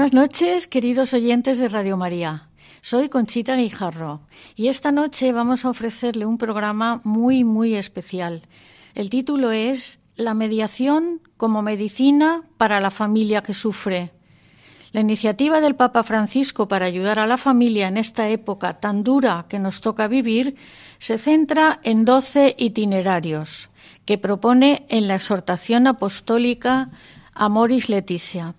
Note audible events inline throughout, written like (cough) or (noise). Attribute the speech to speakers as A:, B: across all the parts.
A: Buenas noches, queridos oyentes de Radio María. Soy Conchita Guijarro y esta noche vamos a ofrecerle un programa muy, muy especial. El título es La mediación como medicina para la familia que sufre. La iniciativa del Papa Francisco para ayudar a la familia en esta época tan dura que nos toca vivir se centra en doce itinerarios que propone en la exhortación apostólica Amoris Leticia.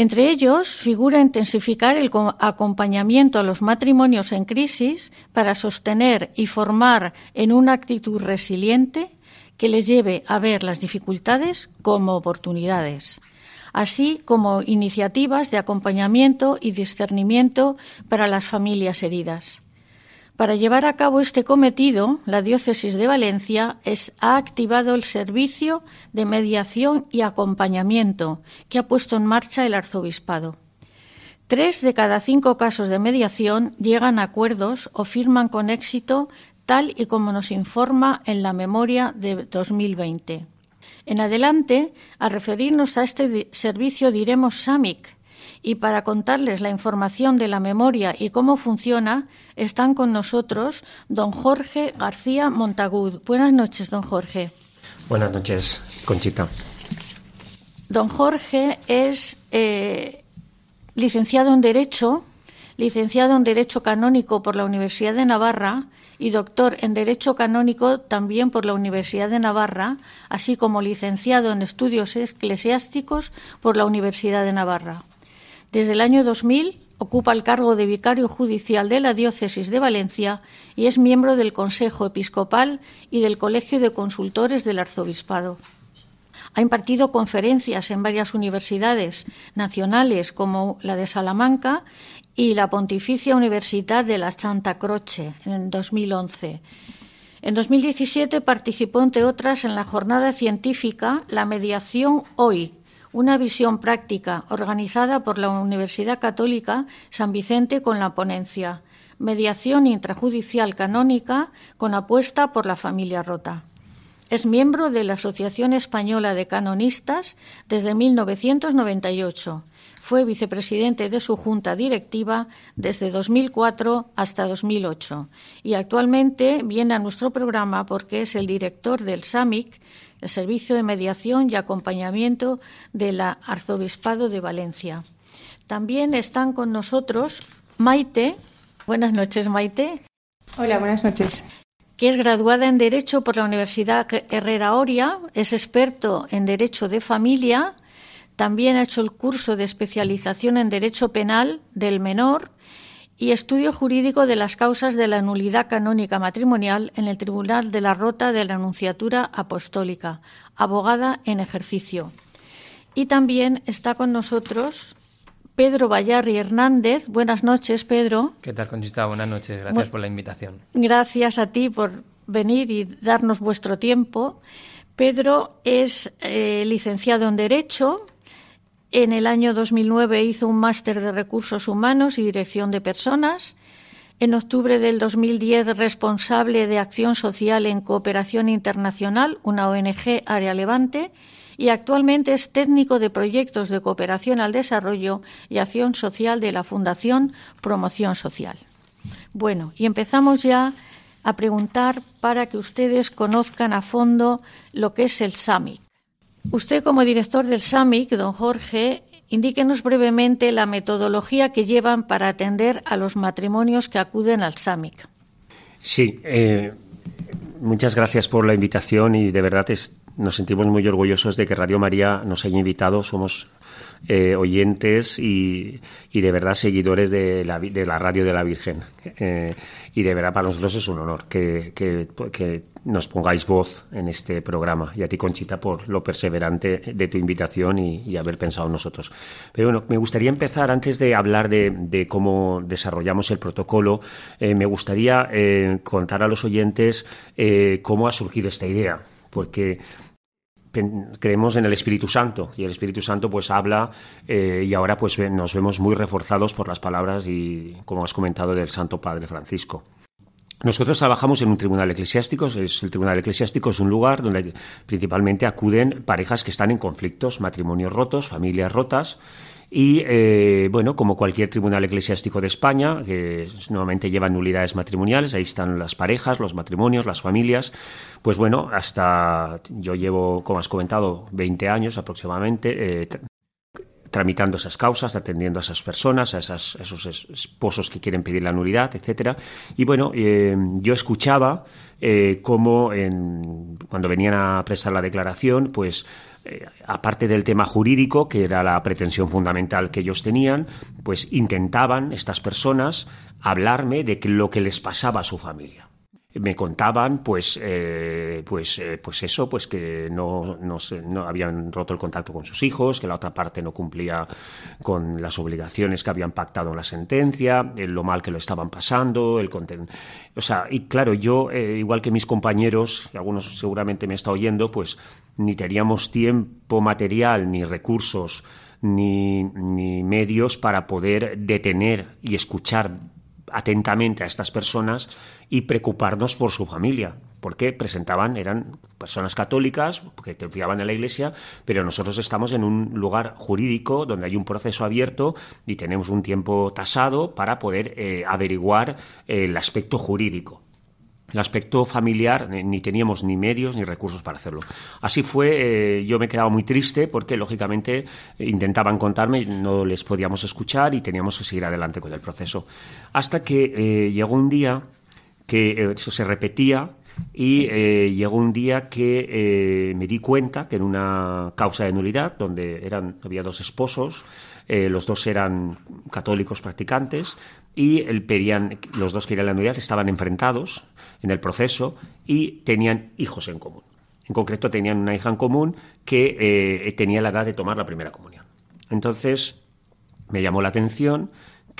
A: Entre ellos figura intensificar el co- acompañamiento a los matrimonios en crisis para sostener y formar en una actitud resiliente que les lleve a ver las dificultades como oportunidades, así como iniciativas de acompañamiento y discernimiento para las familias heridas. Para llevar a cabo este cometido, la Diócesis de Valencia ha activado el servicio de mediación y acompañamiento que ha puesto en marcha el Arzobispado. Tres de cada cinco casos de mediación llegan a acuerdos o firman con éxito, tal y como nos informa en la memoria de 2020. En adelante, a referirnos a este servicio diremos SAMIC, y para contarles la información de la memoria y cómo funciona, están con nosotros don Jorge García Montagud. Buenas noches, don Jorge.
B: Buenas noches, Conchita.
A: Don Jorge es eh, licenciado en Derecho, licenciado en Derecho Canónico por la Universidad de Navarra y doctor en Derecho Canónico también por la Universidad de Navarra, así como licenciado en Estudios Eclesiásticos por la Universidad de Navarra. Desde el año 2000 ocupa el cargo de vicario judicial de la Diócesis de Valencia y es miembro del Consejo Episcopal y del Colegio de Consultores del Arzobispado. Ha impartido conferencias en varias universidades nacionales como la de Salamanca y la Pontificia Universidad de la Santa Croce en 2011. En 2017 participó, entre otras, en la jornada científica La mediación hoy, una visión práctica organizada por la Universidad Católica San Vicente con la ponencia Mediación intrajudicial canónica con apuesta por la familia rota. Es miembro de la Asociación Española de Canonistas desde 1998. Fue vicepresidente de su junta directiva desde 2004 hasta 2008 y actualmente viene a nuestro programa porque es el director del SAMIC, el Servicio de Mediación y Acompañamiento del Arzobispado de Valencia. También están con nosotros Maite. Buenas noches, Maite
C: Hola, buenas noches.
A: que es graduada en Derecho por la Universidad Herrera Oria, es experto en Derecho de Familia, también ha hecho el curso de especialización en Derecho Penal del Menor y estudio jurídico de las causas de la nulidad canónica matrimonial en el Tribunal de la Rota de la Anunciatura Apostólica, abogada en ejercicio. Y también está con nosotros Pedro Vallarri Hernández. Buenas noches, Pedro.
B: ¿Qué tal, Conchita? Buenas noches. Gracias
A: Bueno.
B: por la invitación.
A: Gracias a ti por venir y darnos vuestro tiempo. Pedro es eh, licenciado en Derecho. En el año 2009 hizo un máster de Recursos Humanos y Dirección de Personas. en octubre del 2010 responsable de acción social en Cooperación Internacional, una ONG Área Levante, y actualmente es técnico de proyectos de cooperación al desarrollo y acción social de la Fundación Promoción Social. Bueno, y empezamos ya a preguntar para que ustedes conozcan a fondo lo que es el SAMIC. Usted, como director del SAMIC, don Jorge, indíquenos brevemente la metodología que llevan para atender a los matrimonios que acuden al SAMIC.
B: Sí, eh, muchas gracias por la invitación y de verdad es, nos sentimos muy orgullosos de que Radio María nos haya invitado. Somos eh, oyentes y, de verdad seguidores de la, de la radio de la Virgen. Eh, y de verdad para nosotros es un honor que, que, nos pongáis voz en este programa. Y a ti, Conchita, por lo perseverante de tu invitación y, haber pensado en nosotros. Pero bueno, me gustaría empezar, antes de hablar de, cómo desarrollamos el protocolo, eh, me gustaría contar a los oyentes cómo ha surgido esta idea. Porque creemos en el Espíritu Santo y el Espíritu Santo pues habla eh, y ahora pues nos vemos muy reforzados por las palabras y como has comentado del Santo Padre Francisco. Nosotros trabajamos en un tribunal eclesiástico, es el tribunal eclesiástico es un lugar donde principalmente acuden parejas que están en conflictos, matrimonios rotos, familias rotas y, eh, bueno, como cualquier tribunal eclesiástico de España, que normalmente lleva nulidades matrimoniales, ahí están las parejas, los matrimonios, las familias. Pues bueno, hasta yo llevo, como has comentado, 20 años aproximadamente. Eh, tramitando esas causas, atendiendo a esas personas, a, esos esposos que quieren pedir la nulidad, etcétera. Y bueno, eh, yo escuchaba eh, cómo cuando venían a prestar la declaración, pues eh, aparte del tema jurídico, que era la pretensión fundamental que ellos tenían, pues intentaban estas personas hablarme de lo que les pasaba a su familia me contaban pues eh, pues eh, pues eso pues que no, no, no, habían roto el contacto con sus hijos que la otra parte no cumplía con las obligaciones que habían pactado en la sentencia lo mal que lo estaban pasando el o sea y claro yo eh, igual que mis compañeros y algunos seguramente me está oyendo pues ni teníamos tiempo material ni recursos ni, ni medios para poder detener y escuchar atentamente a estas personas y preocuparnos por su familia, porque presentaban, eran personas católicas que confiaban en la Iglesia, pero nosotros estamos en un lugar jurídico donde hay un proceso abierto y tenemos un tiempo tasado para poder eh, averiguar el aspecto jurídico el aspecto familiar ni teníamos ni medios ni recursos para hacerlo. Así fue, eh, yo me quedaba muy triste porque lógicamente intentaban contarme, no les podíamos escuchar y teníamos que seguir adelante con el proceso. Hasta que eh, llegó un día que eh, eso se repetía y llegó un día que me di cuenta que en una causa de nulidad, donde eran, había dos esposos, los dos eran católicos practicantes, y el pedían, los dos que querían la nulidad estaban enfrentados en el proceso y tenían hijos en común. En concreto, tenían una hija en común que eh, tenía la edad de tomar la primera comunión. Entonces, me llamó la atención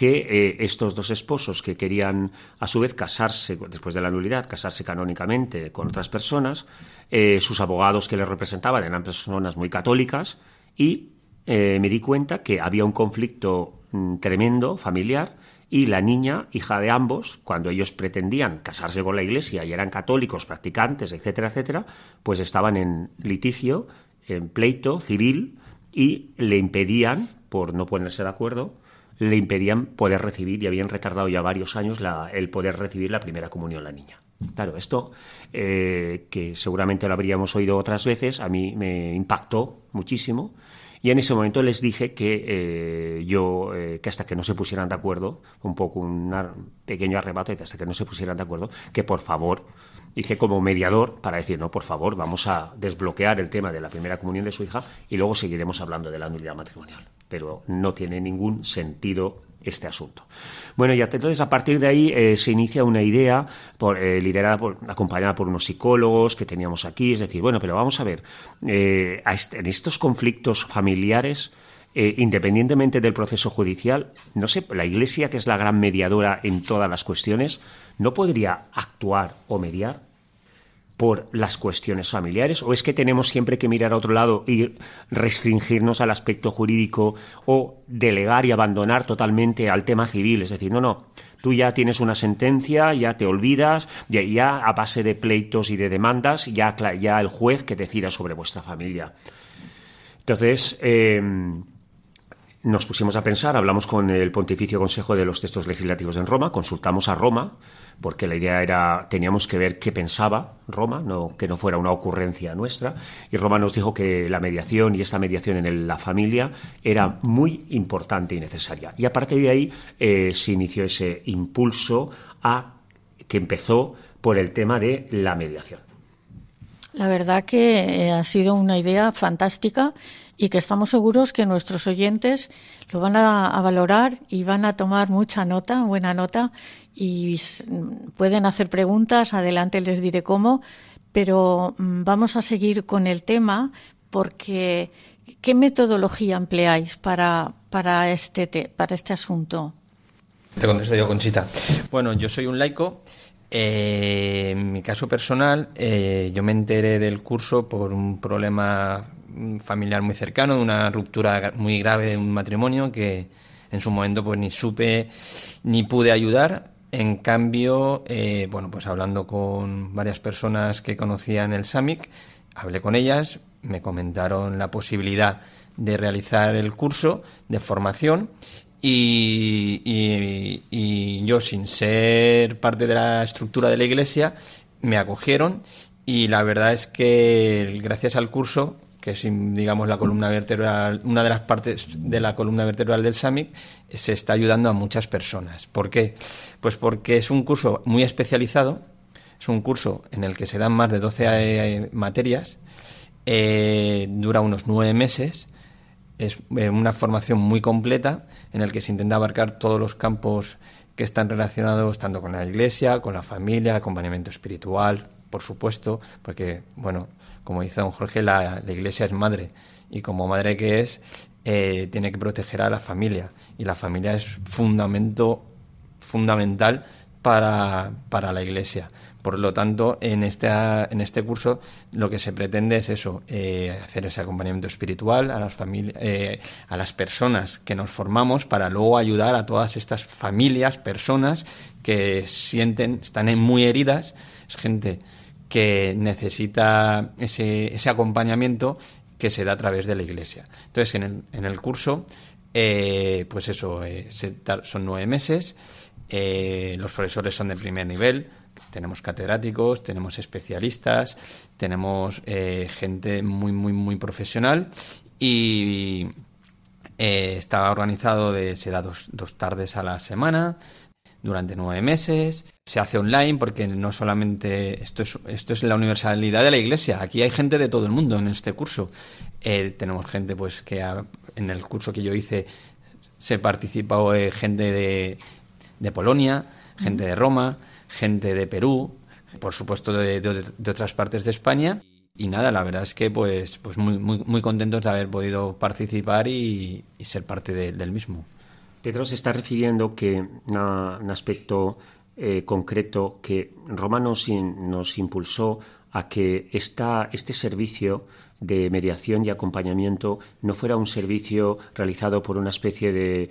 B: que eh, estos dos esposos que querían a su vez casarse después de la nulidad, casarse canónicamente con otras personas, eh, sus abogados que les representaban eran personas muy católicas y me di cuenta que había un conflicto mm, tremendo familiar y la niña, hija de ambos, cuando ellos pretendían casarse con la Iglesia y eran católicos, practicantes, etcétera, etcétera, pues estaban en litigio, en pleito civil y le impedían, por no ponerse de acuerdo, le impedían poder recibir, y habían retardado ya varios años el poder recibir la primera comunión la niña. Claro, esto eh, que seguramente lo habríamos oído otras veces, a mí me impactó muchísimo y en ese momento les dije que eh, yo, eh, que hasta que no se pusieran de acuerdo, un poco un pequeño arrebato, hasta que no se pusieran de acuerdo, que por favor, dije como mediador para decir, no, por favor, vamos a desbloquear el tema de la primera comunión de su hija y luego seguiremos hablando de la nulidad matrimonial. Pero no tiene ningún sentido este asunto. Bueno, y entonces a partir de ahí eh, se inicia una idea por, eh, liderada, por, acompañada por unos psicólogos que teníamos aquí, es decir, bueno, pero vamos a ver, eh, en estos conflictos familiares, independientemente del proceso judicial, no sé, la Iglesia, que es la gran mediadora en todas las cuestiones, ¿no podría actuar o mediar? Por las cuestiones familiares o es que tenemos siempre que mirar a otro lado y restringirnos al aspecto jurídico o delegar y abandonar totalmente al tema civil? Es decir, no, no, Tú ya tienes una sentencia, ya te olvidas, ya, a base de pleitos y de demandas, ya, ya el juez que decida sobre vuestra familia. Entonces, eh, nos pusimos a pensar, hablamos con el Pontificio Consejo de los Textos Legislativos en Roma, consultamos a Roma, porque la idea era, teníamos que ver qué pensaba Roma, no, que no fuera una ocurrencia nuestra, y Roma nos dijo que la mediación y esta mediación en la familia era muy importante y necesaria. Y a partir de ahí eh, se inició ese impulso a que empezó por el tema de la mediación.
A: La verdad que eh, ha sido una idea fantástica y que estamos seguros que nuestros oyentes lo van a, valorar y van a tomar mucha nota, buena nota, y pueden hacer preguntas, adelante les diré cómo, pero mm, vamos a seguir con el tema porque ¿qué metodología empleáis para, para, este, para este asunto?
C: Te contesto yo, Conchita. Bueno, yo soy un laico. Eh, en mi caso personal, eh, yo me enteré del curso por un problema familiar muy cercano, de una ruptura muy grave de un matrimonio que en su momento pues ni supe ni pude ayudar. En cambio, eh, bueno, pues hablando con varias personas que conocían el SAMIC, hablé con ellas, me comentaron la posibilidad de realizar el curso de formación y, y, yo, sin ser parte de la estructura de la iglesia, me acogieron y la verdad es que gracias al curso que es, digamos, la columna vertebral, una de las partes de la columna vertebral del SAMIC, se está ayudando a muchas personas. ¿Por qué? Pues porque es un curso muy especializado, es un curso en el que se dan más de 12 eh, materias, eh, dura unos nueve meses, es eh, una formación muy completa en el que se intenta abarcar todos los campos que están relacionados tanto con la iglesia, con la familia, acompañamiento espiritual, por supuesto, porque, bueno, como dice don Jorge, la, iglesia es madre. Y como madre que es, eh, tiene que proteger a la familia. Y la familia es fundamento fundamental para, para la iglesia. Por lo tanto, en este, en este curso lo que se pretende es eso, eh, hacer ese acompañamiento espiritual a las, eh, a las personas que nos formamos para luego ayudar a todas estas familias, personas que sienten, están muy heridas, es gente que necesita ese, ese acompañamiento que se da a través de la iglesia. Entonces, en el, en el curso, eh, pues eso, eh, son nueve meses, eh, los profesores son de primer nivel, tenemos catedráticos, tenemos especialistas, tenemos gente muy, muy, muy profesional y está organizado de, se da dos, dos tardes a la semana, durante nueve meses. Se hace online porque no solamente esto es, esto es la universalidad de la iglesia. Aquí hay gente de todo el mundo en este curso. Eh, tenemos gente pues que en el curso que yo hice se participó eh, gente de, de, Polonia, gente de Roma, gente de Perú, por supuesto de, de, otras partes de España. Y nada, la verdad es que pues, pues muy, muy, muy contentos de haber podido participar y, ser parte del mismo.
B: Pedro se está refiriendo que a un aspecto eh, concreto que Roma nos, impulsó a que esta, este servicio de mediación y acompañamiento no fuera un servicio realizado por una especie de,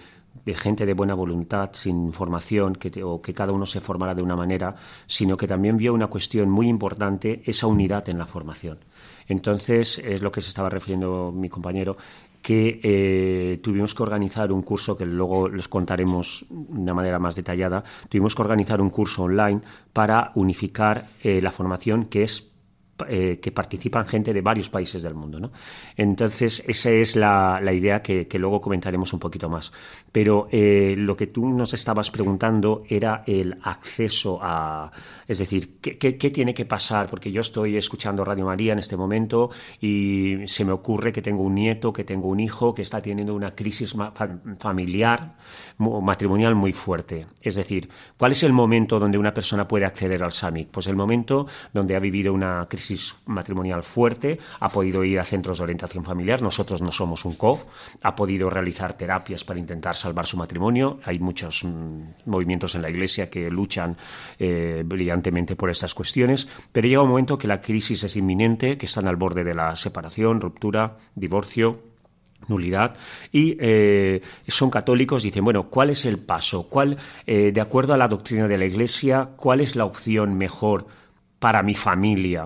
B: gente de buena voluntad, sin formación, que, o que cada uno se formara de una manera, sino que también vio una cuestión muy importante, esa unidad en la formación. Entonces, es lo que se estaba refiriendo mi compañero, que eh, tuvimos que organizar un curso que luego les contaremos de una manera más detallada. Tuvimos que organizar un curso online para unificar eh, la formación que es eh, que participan gente de varios países del mundo. ¿no? Entonces, esa es la, idea que, luego comentaremos un poquito más. Pero lo que tú nos estabas preguntando era el acceso a, es decir, ¿qué, tiene que pasar? Porque yo estoy escuchando Radio María en este momento y se me ocurre que tengo un nieto, que tengo un hijo que está teniendo una crisis familiar, matrimonial muy fuerte. Es decir, ¿cuál es el momento donde una persona puede acceder al SAMIC? Pues el momento donde ha vivido una crisis matrimonial fuerte, ha podido ir a centros de orientación familiar, nosotros no somos un COF, ha podido realizar terapias para intentar salvar su matrimonio, hay muchos mm, movimientos en la Iglesia que luchan eh, por estas cuestiones, pero llega un momento que la crisis es inminente, que están al borde de la separación, ruptura, divorcio, nulidad y eh, son católicos dicen bueno cuál es el paso cuál eh, de acuerdo a la doctrina de la Iglesia cuál es la opción mejor para mi familia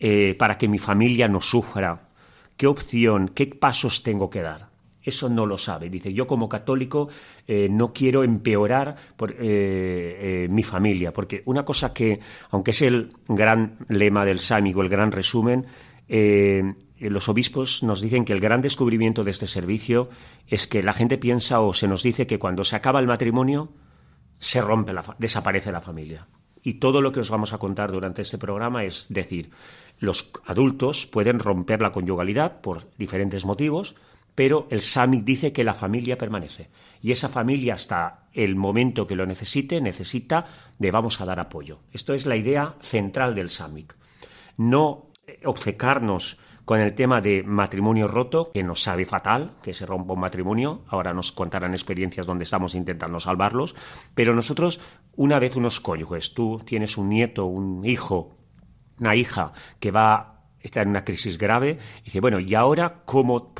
B: eh, para que mi familia no sufra qué opción qué pasos tengo que dar eso no lo sabe. Dice, yo como católico no quiero empeorar por, mi familia, porque una cosa que, aunque es el gran lema del sámigo, el gran resumen, eh, los obispos nos dicen que el gran descubrimiento de este servicio es que la gente piensa o se nos dice que cuando se acaba el matrimonio se rompe la, desaparece la familia. Y todo lo que os vamos a contar durante este programa es decir, los adultos pueden romper la conyugalidad por diferentes motivos, pero el SAMIC dice que la familia permanece. Y esa familia hasta el momento que lo necesite, necesita de vamos a dar apoyo. Esto es la idea central del SAMIC. No obcecarnos con el tema de matrimonio roto, que nos sabe fatal que se rompa un matrimonio. Ahora nos contarán experiencias donde estamos intentando salvarlos. Pero nosotros, una vez unos cónyuges, tú tienes un nieto, un hijo, una hija que va está en una crisis grave dice, bueno, ¿y ahora cómo,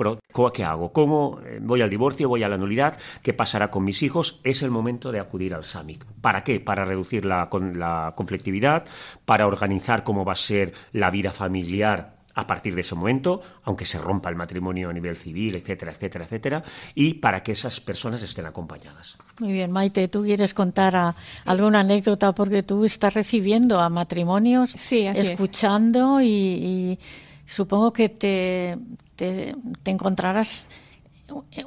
B: qué hago? ¿Cómo eh, voy al divorcio, voy a la nulidad? ¿Qué pasará con mis hijos? Es el momento de acudir al SAMIC. ¿Para qué? Para reducir la, la conflictividad, para organizar cómo va a ser la vida familiar a partir de ese momento, aunque se rompa el matrimonio a nivel civil, etcétera, etcétera, etcétera, y para que esas personas estén acompañadas.
A: Muy bien, Maite, ¿tú quieres contar alguna anécdota? Porque tú estás recibiendo a matrimonios, escuchando y, supongo que te, te, te encontrarás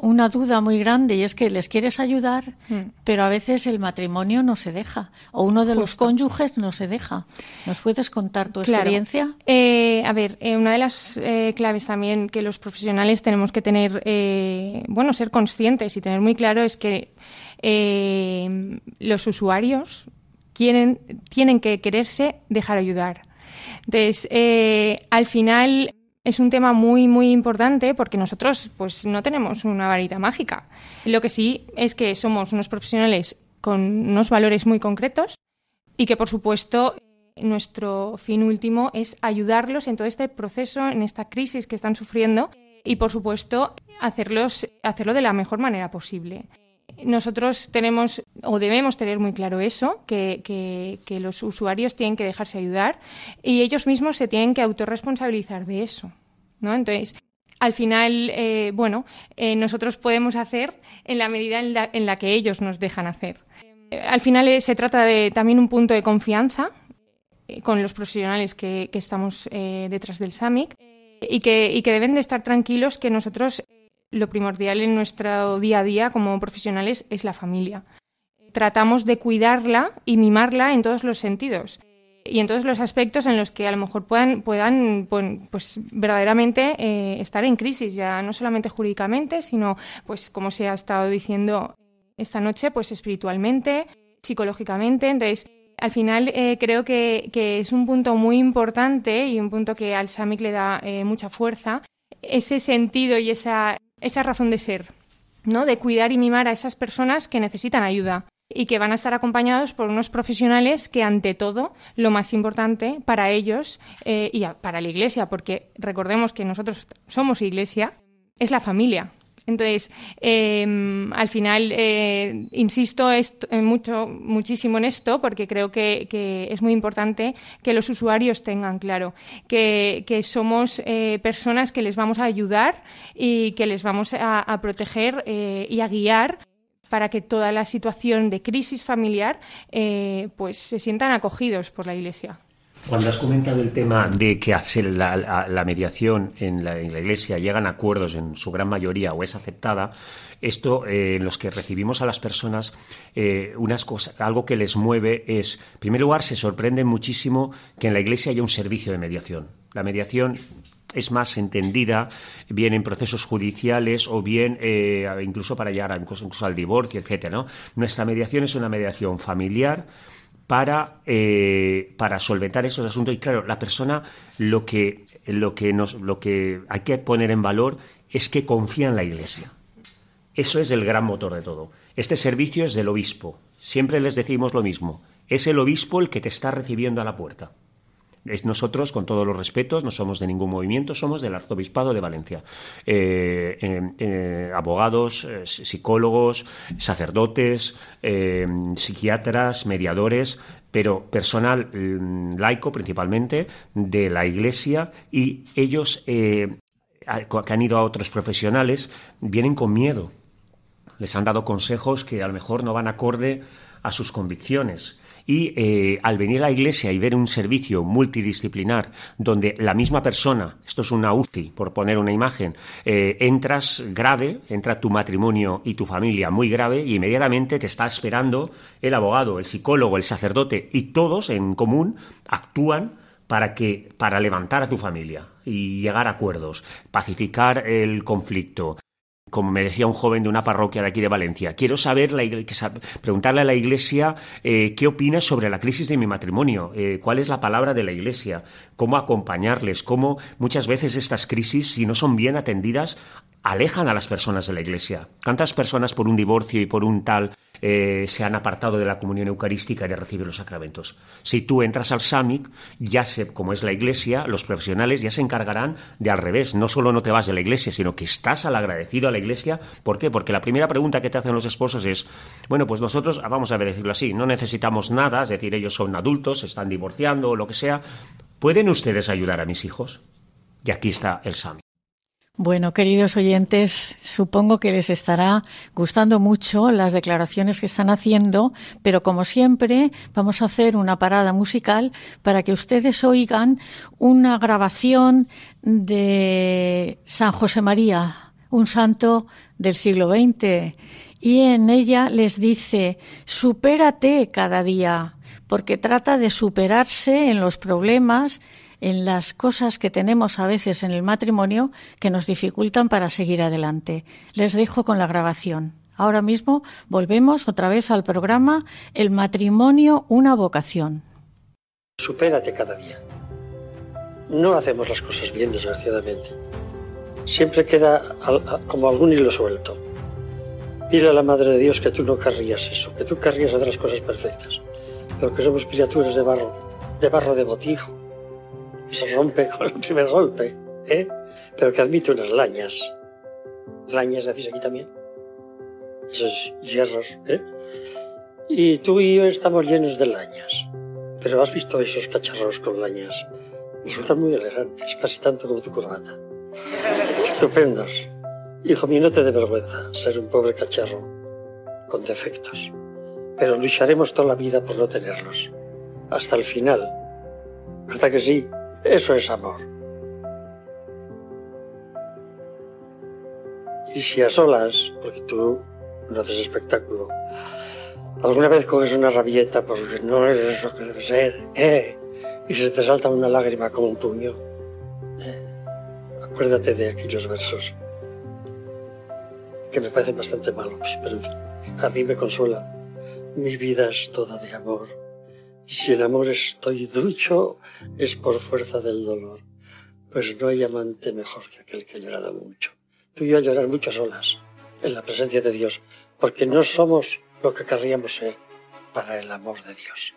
A: una duda muy grande y es que les quieres ayudar, hmm. pero a veces el matrimonio no se deja o uno de los cónyuges no se deja. ¿Nos puedes contar tu experiencia?
D: Eh, a ver, eh, una de las eh, claves también que los profesionales tenemos que tener, bueno, ser conscientes y tener muy claro es que los usuarios quieren, tienen que quererse dejar ayudar. Entonces, al final es un tema muy, muy importante porque nosotros pues, no tenemos una varita mágica. Lo que sí es que somos unos profesionales con unos valores muy concretos y que, por supuesto, nuestro fin último es ayudarlos en todo este proceso, en esta crisis que están sufriendo y, por supuesto, hacerlos, hacerlo de la mejor manera posible. Nosotros tenemos o debemos tener muy claro eso, que, los usuarios tienen que dejarse ayudar y ellos mismos se tienen que autorresponsabilizar de eso. Entonces, al final, eh, bueno, eh, nosotros podemos hacer en la medida en la, que ellos nos dejan hacer. al final eh, se trata de también un punto de confianza con los profesionales que, estamos detrás del SAMIC y que deben de estar tranquilos que nosotros lo primordial en nuestro día a día como profesionales es la familia. Tratamos de cuidarla y mimarla en todos los sentidos y en todos los aspectos en los que a lo mejor puedan, puedan pues, verdaderamente eh, estar en crisis, ya no solamente jurídicamente, sino, pues como se ha estado diciendo esta noche, pues espiritualmente, psicológicamente. Entonces, al final eh, creo que, es un punto muy importante y un punto que al SAMIC le da eh, mucha fuerza, ese sentido y esa esa razón de ser, ¿no? De cuidar y mimar a esas personas que necesitan ayuda y que van a estar acompañados por unos profesionales que, ante todo, lo más importante para ellos eh, y para la Iglesia, porque recordemos que nosotros somos Iglesia, es la familia. Entonces, em, al final, eh, insisto mucho, muchísimo en esto porque creo que, es muy importante que los usuarios tengan claro que, somos eh, personas que les vamos a ayudar y que les vamos a, proteger eh, y a guiar para que toda la situación de crisis familiar pues se sientan acogidos por la Iglesia.
B: Cuando has comentado el tema de que hace la, mediación en la, Iglesia llegan a acuerdos en su gran mayoría o es aceptada, esto eh, en los que recibimos a las personas eh, unas algo que les mueve es, en primer lugar, se sorprenden muchísimo que en la Iglesia haya un servicio de mediación. La mediación es más entendida bien en procesos judiciales o bien eh, incluso para llegar incluso, al divorcio, etcétera. ¿no? Nuestra mediación es una mediación familiar para, eh, para solventar esos asuntos. Y claro, la persona lo que, lo, que nos, lo que hay que poner en valor es que confía en la Iglesia. Eso es el gran motor de todo. Este servicio es del obispo. Siempre les decimos lo mismo. Es el obispo el que te está recibiendo a la puerta. Es nosotros, con todos los respetos, no somos de ningún movimiento, somos del Arzobispado de Valencia. Eh, eh, abogados, eh, psicólogos, sacerdotes, psiquiatras, mediadores, pero personal mm, laico principalmente de la Iglesia y ellos que han ido a otros profesionales vienen con miedo. Les han dado consejos que a lo mejor no van acorde a sus convicciones. Y eh, al venir a la iglesia y ver un servicio multidisciplinar donde la misma persona, esto es una UCI, por poner una imagen, eh, entras grave, entra tu matrimonio y tu familia muy grave y inmediatamente te está esperando el abogado, el psicólogo, el sacerdote y todos en común actúan para que para levantar a tu familia y llegar a acuerdos, pacificar el conflicto, como me decía un joven de una parroquia de aquí de Valencia, quiero saber, preguntarle a la Iglesia eh, qué opina sobre la crisis de mi matrimonio, eh, cuál es la palabra de la Iglesia, cómo acompañarles, cómo muchas veces estas crisis, si no son bien atendidas, alejan a las personas de la Iglesia. ¿Cuántas personas por un divorcio y por un tal eh, se han apartado de la comunión eucarística y de recibir los sacramentos? Si tú entras al SAMIC, ya como es la Iglesia, los profesionales ya se encargarán de al revés. No solo no te vas de la Iglesia, sino que estás al agradecido a la Iglesia. ¿Por qué? Porque la primera pregunta que te hacen los esposos es, bueno, pues nosotros, vamos a decirlo así, no necesitamos nada, es decir, ellos son adultos, están divorciando o lo que sea. ¿Pueden ustedes ayudar a mis hijos? Y aquí está el SAMIC.
A: Bueno, queridos oyentes, supongo que les estará gustando mucho las declaraciones que están haciendo, pero como siempre vamos a hacer una parada musical para que ustedes oigan una grabación de San José María, un santo del siglo XX, y en ella les dice, supérate cada día, porque trata de superarse en los problemas en las cosas que tenemos a veces en el matrimonio que nos dificultan para seguir adelante. Les dejo con la grabación. Ahora mismo volvemos otra vez al programa El matrimonio, una vocación.
E: Supérate cada día. No hacemos las cosas bien, desgraciadamente. Siempre queda como algún hilo suelto. Dile a la Madre de Dios que tú no querrías eso, que tú querrías hacer las cosas perfectas, pero que somos criaturas de barro, de barro de botijo, se rompe con el primer golpe, ¿eh? pero que admite unas lañas. Lañas decís aquí también. Esos hierros. ¿eh? Y tú y yo estamos llenos de lañas. Pero has visto esos cacharros con lañas. Resultan muy elegantes, casi tanto como tu corbata. Estupendos. Hijo mío, no te dé vergüenza ser un pobre cacharro con defectos. Pero lucharemos toda la vida por no tenerlos. Hasta el final. ¿Verdad que sí? Eso es amor. Y si a solas, porque tú no haces espectáculo, alguna vez coges una rabieta porque no eres lo que debe ser, ¿eh? y se te salta una lágrima como un puño, ¿eh? acuérdate de aquellos versos que me parecen bastante malos, pero a mí me consuelan. Mi vida es toda de amor si en amor estoy ducho, es por fuerza del dolor. Pues no hay amante mejor que aquel que ha llorado mucho. Tú y yo a llorar muchas olas en la presencia de Dios, porque no somos lo que querríamos ser para el amor de Dios.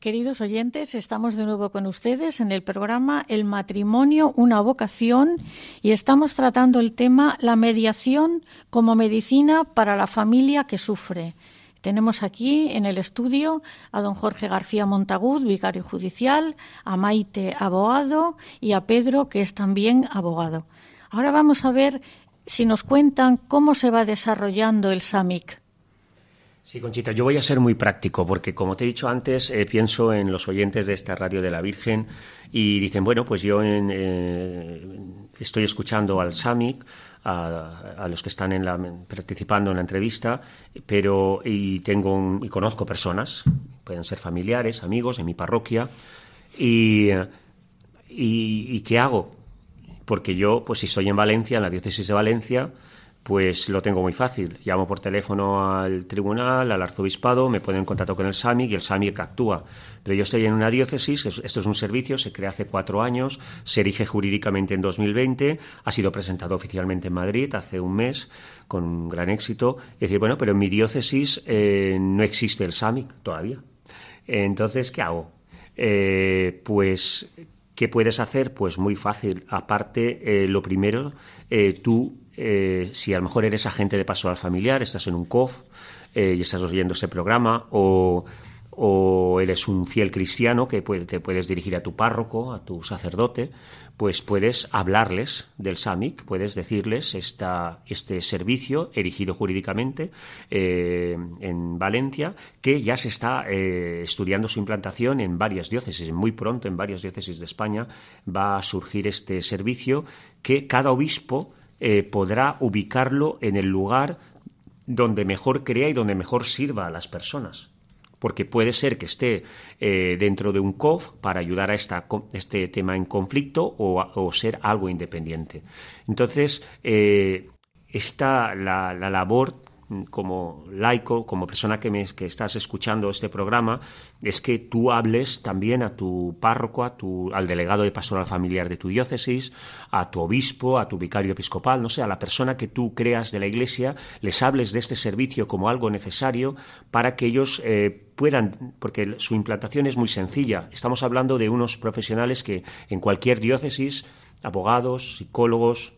A: Queridos oyentes, estamos de nuevo con ustedes en el programa El matrimonio, una vocación y estamos tratando el tema la mediación como medicina para la familia que sufre. Tenemos aquí en el estudio a don Jorge García Montagud, vicario judicial, a Maite, abogado, y a Pedro, que es también abogado. Ahora vamos a ver si nos cuentan cómo se va desarrollando el SAMIC.
B: Sí, Conchita, yo voy a ser muy práctico porque, como te he dicho antes, eh, pienso en los oyentes de esta radio de la Virgen y dicen, bueno, pues yo eh, estoy escuchando al SAMIC, a, los que están en la, participando en la entrevista, pero y tengo y conozco personas, pueden ser familiares, amigos en mi parroquia, y, y, ¿qué hago? Porque yo, pues si estoy en Valencia, en la diócesis de Valencia, pues lo tengo muy fácil. Llamo por teléfono al tribunal, al arzobispado, me ponen en contacto con el SAMIC y el SAMIC actúa. Pero yo estoy en una diócesis, esto es un servicio, se crea hace cuatro años, se erige jurídicamente en 2020, ha sido presentado oficialmente en Madrid hace un mes con gran éxito. Es decir, bueno, pero en mi diócesis eh, no existe el SAMIC todavía. Entonces, ¿qué hago? pues, ¿qué puedes hacer? Pues muy fácil. Aparte, lo primero, tú, si a lo mejor eres agente de paso al familiar, estás en un COF y estás oyendo este programa, o o eres un fiel cristiano que te puedes dirigir a tu párroco, a tu sacerdote, pues puedes hablarles del SAMIC, puedes decirles este servicio erigido jurídicamente eh, en Valencia, que ya se está eh, estudiando su implantación en varias diócesis. Muy pronto en varias diócesis de España va a surgir este servicio que cada obispo eh, podrá ubicarlo en el lugar donde mejor crea y donde mejor sirva a las personas porque puede ser que esté eh, dentro de un COF para ayudar a este tema en conflicto o, ser algo independiente. Entonces, eh, esta, la, la labor como laico, como persona que, me, que estás escuchando este programa, es que tú hables también a tu párroco, a tu, al delegado de pastoral familiar de tu diócesis, a tu obispo, a tu vicario episcopal, no sé, a la persona que tú creas de la Iglesia, les hables de este servicio como algo necesario para que ellos eh, puedan, porque su implantación es muy sencilla. Estamos hablando de unos profesionales que en cualquier diócesis, abogados, psicólogos,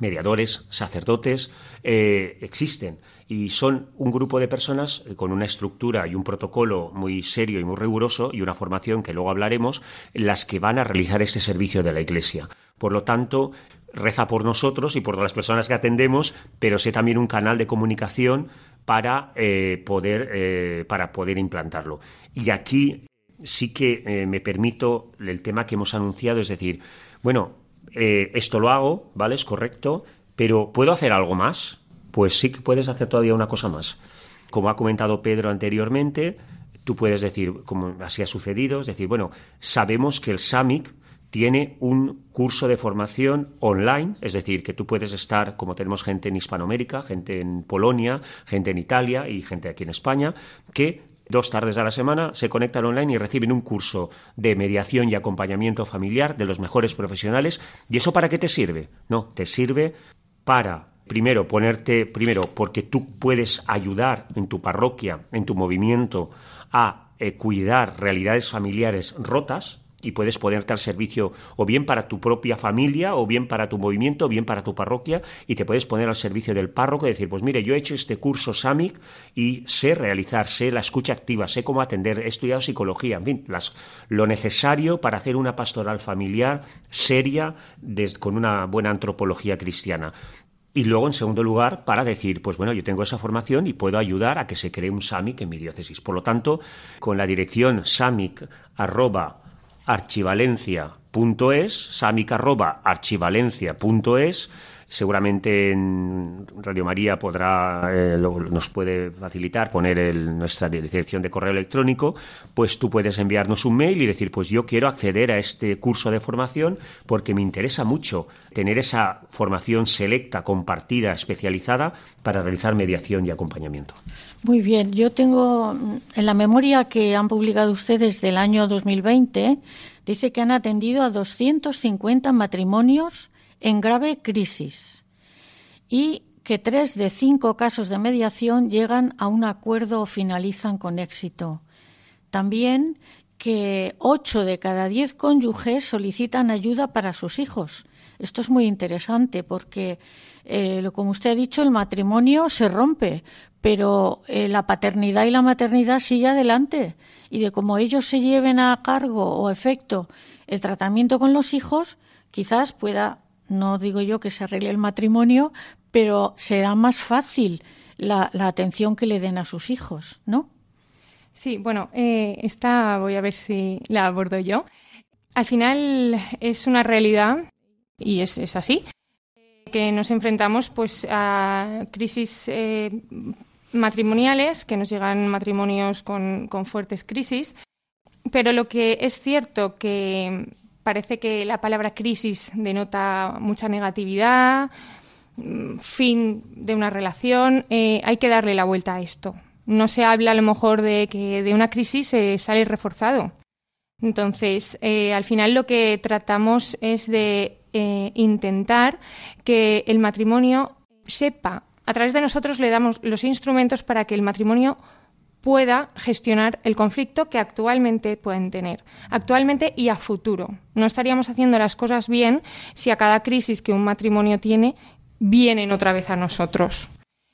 B: mediadores, sacerdotes, eh, existen y son un grupo de personas eh, con una estructura y un protocolo muy serio y muy riguroso y una formación que luego hablaremos, las que van a realizar este servicio de la Iglesia. Por lo tanto, reza por nosotros y por las personas que atendemos, pero sé también un canal de comunicación para, eh, poder, para poder implantarlo. Y aquí sí que me permito el tema que hemos anunciado, es decir, bueno, eh, esto lo hago, ¿vale? Es correcto, pero ¿puedo hacer algo más? Pues sí que puedes hacer todavía una cosa más. Como ha comentado Pedro anteriormente, tú puedes decir, como así ha sucedido, es decir, bueno, sabemos que el SAMIC tiene un curso de formación online, es decir, que tú puedes estar, como tenemos gente en Hispanoamérica, gente en Polonia, gente en Italia y gente aquí en España, que dos tardes a la semana, se conectan online y reciben un curso de mediación y acompañamiento familiar de los mejores profesionales. ¿Y eso para qué te sirve? No, te sirve para primero ponerte, primero porque tú puedes ayudar en tu parroquia, en tu movimiento, a eh, cuidar realidades familiares rotas, y puedes ponerte al servicio o bien para tu propia familia, o bien para tu movimiento, o bien para tu parroquia, y te puedes poner al servicio del párroco y decir, pues mire, yo he hecho este curso SAMIC y sé realizar, sé la escucha activa, sé cómo atender, he estudiado psicología, en fin, lo necesario para hacer una pastoral familiar seria con una buena antropología cristiana. Y luego, en segundo lugar, para decir, pues bueno, yo tengo esa formación y puedo ayudar a que se cree un SAMIC en mi diócesis. Por lo tanto, con la dirección samic archivalencia.es, samic.archivalencia.es, seguramente en Radio María podrá eh, nos puede facilitar poner nuestra dirección de correo electrónico, pues tú puedes enviarnos un mail y decir, pues yo quiero acceder a este curso de formación porque me interesa mucho tener esa formación selecta, compartida, especializada para realizar mediación y acompañamiento.
A: Muy bien, yo tengo en la memoria que han publicado ustedes del año 2020, dice que han atendido a 250 matrimonios en grave crisis y que tres de cinco casos de mediación llegan a un acuerdo o finalizan con éxito. También que ocho de cada diez cónyuges solicitan ayuda para sus hijos. Esto es muy interesante porque, eh, como usted ha dicho, el matrimonio se rompe, pero eh, la paternidad y la maternidad sigue adelante. Y de cómo ellos se lleven a cargo o efecto el tratamiento con los hijos, quizás pueda no digo yo que se arregle el matrimonio, pero será más fácil la, atención que le den a sus hijos, ¿no?
D: Sí, bueno, eh, esta voy a ver si la abordo yo. Al final es una realidad, y es, así, que nos enfrentamos pues a crisis eh, matrimoniales, que nos llegan matrimonios con, con fuertes crisis, pero lo que es cierto que parece que la palabra crisis denota mucha negatividad, mm, fin de una relación. Eh, hay que darle la vuelta a esto. No se habla a lo mejor de que de una crisis se sale reforzado. Entonces, eh, al final lo que tratamos es de eh, intentar que el matrimonio sepa, a través de nosotros le damos los instrumentos para que el matrimonio pueda gestionar el conflicto que actualmente pueden tener, actualmente y a futuro. No estaríamos haciendo las cosas bien si a cada crisis que un matrimonio tiene vienen otra vez a nosotros.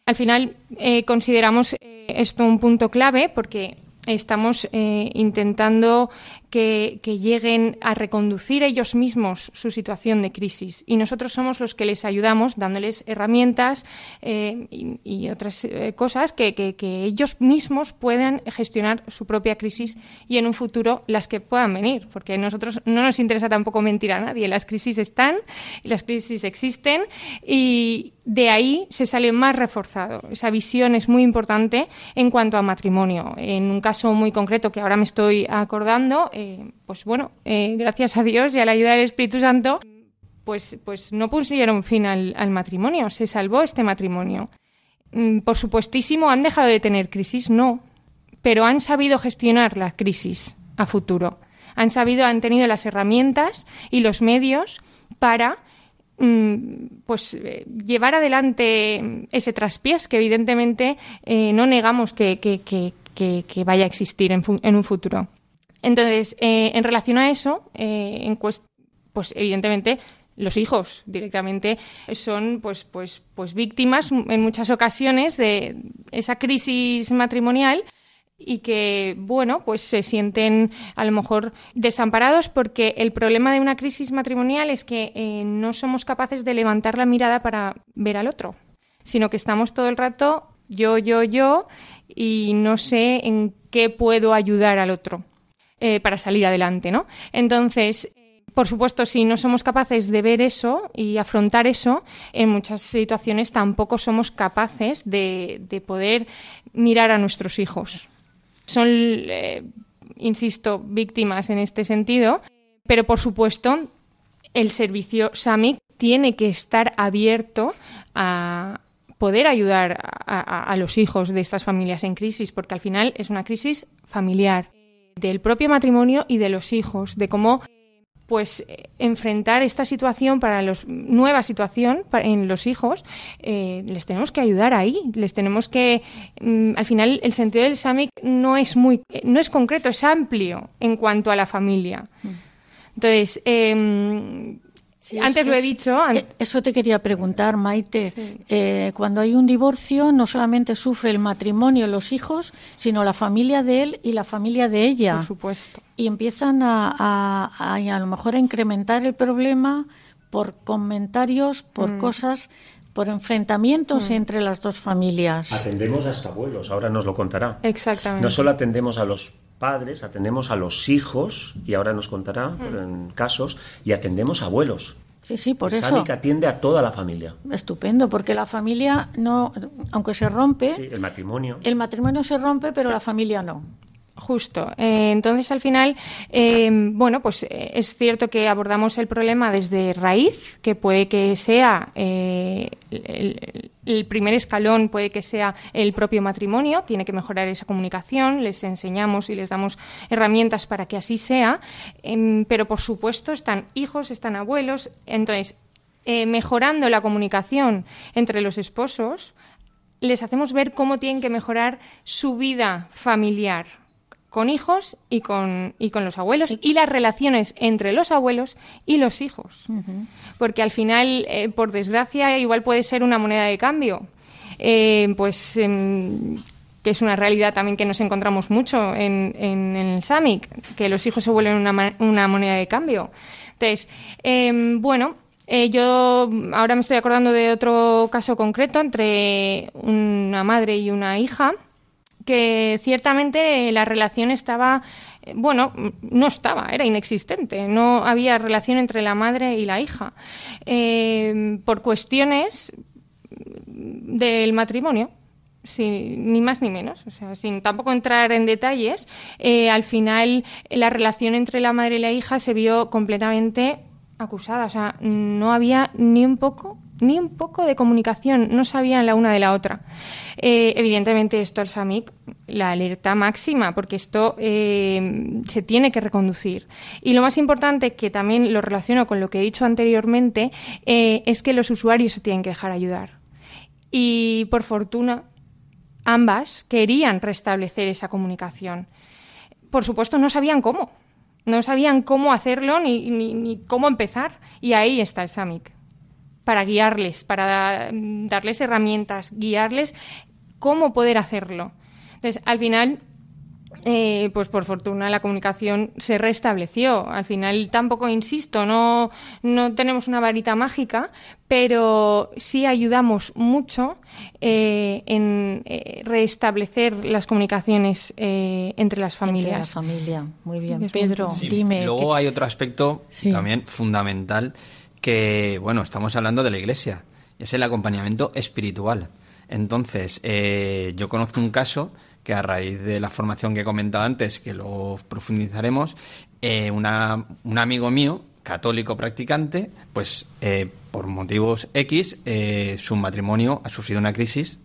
D: Al final eh, consideramos eh, esto un punto clave porque estamos eh, intentando que, lleguen a reconducir ellos mismos su situación de crisis. Y nosotros somos los que les ayudamos dándoles herramientas eh, y, otras eh, cosas que, ellos mismos puedan gestionar su propia crisis y en un futuro las que puedan venir. Porque a nosotros no nos interesa tampoco mentir a nadie. Las crisis están las crisis existen y de ahí se sale más reforzado. Esa visión es muy importante en cuanto a matrimonio. En un caso muy concreto que ahora me estoy acordando, eh, pues bueno, eh, gracias a Dios y a la ayuda del Espíritu Santo, pues, pues no pusieron fin al, matrimonio, se salvó este matrimonio. Mm, por supuestísimo, ¿han dejado de tener crisis? No, pero han sabido gestionar la crisis a futuro. Han sabido, han tenido las herramientas y los medios para mm, pues eh, llevar adelante ese traspiés que evidentemente no negamos que, que, vaya a existir en, un futuro. Entonces, eh, en relación a eso, eh, pues evidentemente los hijos directamente son pues, pues, pues víctimas en muchas ocasiones de esa crisis matrimonial y que, bueno, pues se sienten a lo mejor desamparados porque el problema de una crisis matrimonial es que eh, no somos capaces de levantar la mirada para ver al otro, sino que estamos todo el rato yo, yo, yo y no sé en qué puedo ayudar al otro eh, para salir adelante, ¿no? Entonces, por supuesto, si no somos capaces de ver eso y afrontar eso, en muchas situaciones tampoco somos capaces de, poder mirar a nuestros hijos. Son, eh, insisto, víctimas en este sentido, pero por supuesto, el servicio SAMIC tiene que estar abierto a, poder ayudar a, los hijos de estas familias en crisis, porque al final es una crisis familiar del propio matrimonio y de los hijos, de cómo pues enfrentar esta situación para los nueva situación en los hijos eh, les tenemos que ayudar ahí les tenemos que mm, al final el sentido del SAMIC no es muy no es concreto es amplio en cuanto a la familia mm. entonces eh, antes lo he dicho.
A: Eh, eso te quería preguntar, Maite. Eh, cuando hay un divorcio, no solamente sufre el matrimonio, los hijos, sino la familia de él y la familia de ella.
D: Por supuesto.
A: Y empiezan a, a, a, lo mejor a incrementar el problema por comentarios, por mm. cosas por enfrentamientos mm. entre las dos familias.
B: Atendemos hasta abuelos, ahora nos lo contará.
D: Exactamente.
B: No solo atendemos a los padres, atendemos a los hijos, y ahora nos contará mm. en casos, y atendemos a abuelos.
A: Sí, sí, por eso.
B: que atiende a toda la familia.
A: Estupendo, porque la familia no, aunque se rompe.
B: Sí, el matrimonio.
A: El matrimonio se rompe, pero la familia no.
D: Justo. Eh, entonces, al final, eh, bueno, pues eh, es cierto que abordamos el problema desde raíz, que puede que sea el, primer escalón, puede que sea el propio matrimonio, tiene que mejorar esa comunicación, les enseñamos y les damos herramientas para que así sea, em, pero por supuesto están hijos, están abuelos, entonces, mejorando la comunicación entre los esposos, les hacemos ver cómo tienen que mejorar su vida familiar con hijos y con, y con los abuelos y las relaciones entre los abuelos y los hijos. Porque al final, eh, por desgracia, igual puede ser una moneda de cambio. Eh, pues em, que es una realidad también que nos encontramos mucho en, en, el SAMIC, que los hijos se vuelven una, una moneda de cambio. Entonces, em, bueno, eh, yo ahora me estoy acordando de otro caso concreto entre una madre y una hija que ciertamente la relación estaba, eh, bueno, no estaba, era inexistente, no había relación entre la madre y la hija, eh, por cuestiones del matrimonio. Sin, ni más ni menos, o sea, sin tampoco entrar en detalles, eh, al final la relación entre la madre y la hija se vio completamente acusada, o sea, no había ni un poco ni un poco de comunicación, no sabían la una de la otra. Eh, evidentemente esto al SAMIC, la alerta máxima, porque esto eh, se tiene que reconducir. Y lo más importante, que también lo relaciono con lo que he dicho anteriormente, eh, es que los usuarios se tienen que dejar ayudar. Y por fortuna, ambas querían restablecer esa comunicación. Por supuesto, no sabían cómo. No sabían cómo hacerlo ni, ni, cómo empezar. Y ahí está el SAMIC, para guiarles, para darles herramientas, guiarles cómo poder hacerlo. Entonces, al final, eh, pues por fortuna la comunicación se restableció. Al final tampoco, insisto, no, no tenemos una varita mágica, pero sí ayudamos mucho eh, en eh, restablecer las comunicaciones entre las familias.
A: Entre la familia, muy bien. Pedro, dime.
C: Luego hay otro aspecto también fundamental que, bueno, estamos hablando de la iglesia, es el acompañamiento espiritual. Entonces, yo conozco un caso que a raíz de la formación que he comentado antes, que lo profundizaremos, eh, un amigo mío, católico practicante, pues eh, por motivos X, eh, su matrimonio ha sufrido una crisis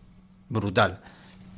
C: brutal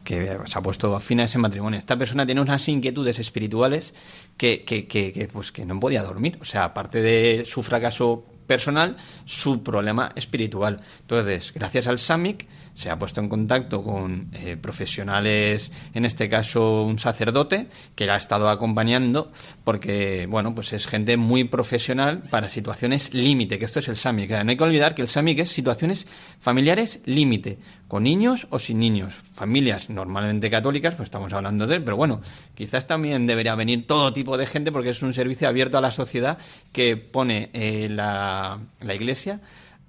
C: que se ha puesto fin a ese matrimonio. Esta persona tiene unas inquietudes espirituales que, que, que, pues, que no podía dormir. O sea, aparte de su fracaso personal, su problema espiritual. Entonces, gracias al SAMIC, se ha puesto en contacto con eh, profesionales, en este caso un sacerdote, que la ha estado acompañando, porque, bueno, pues es gente muy profesional para situaciones límite, que esto es el SAMIC. No hay que olvidar que el SAMIC es situaciones familiares límite, con niños o sin niños. Familias normalmente católicas, pues estamos hablando de él, pero bueno, quizás también debería venir todo tipo de gente, porque es un servicio abierto a la sociedad que pone eh, la, la Iglesia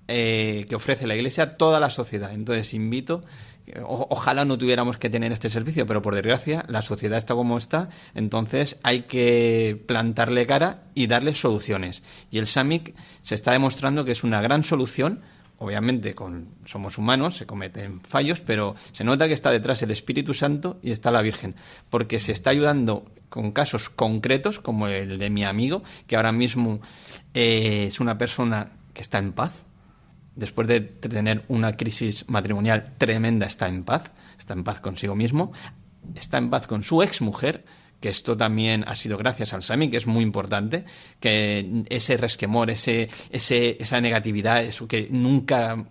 C: eh, que ofrece la Iglesia a toda la sociedad. Entonces invito, ojalá no tuviéramos que tener este servicio, pero por desgracia la sociedad está como está, entonces hay que plantarle cara y darle soluciones. Y el SAMIC se está demostrando que es una gran solución. Obviamente, con, somos humanos, se cometen fallos, pero se nota que está detrás el Espíritu Santo y está la Virgen, porque se está ayudando con casos concretos, como el de mi amigo, que ahora mismo eh, es una persona que está en paz, después de tener una crisis matrimonial tremenda, está en paz, está en paz consigo mismo, está en paz con su exmujer, que esto también ha sido gracias al SAMI, que es muy importante, que ese resquemor, ese, ese, esa negatividad, eso que nunca,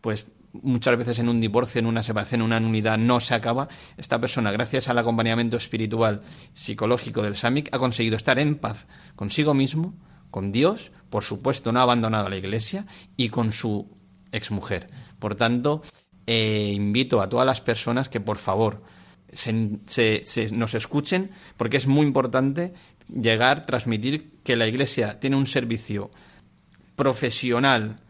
C: pues muchas veces en un divorcio, en una separación, en una nulidad no se acaba, esta persona, gracias al acompañamiento espiritual, psicológico del SAMIC, ha conseguido estar en paz consigo mismo, con Dios, por supuesto no ha abandonado a la iglesia y con su exmujer. Por tanto, eh, invito a todas las personas que por favor nos escuchen porque es muy importante llegar, transmitir que la iglesia tiene un servicio profesional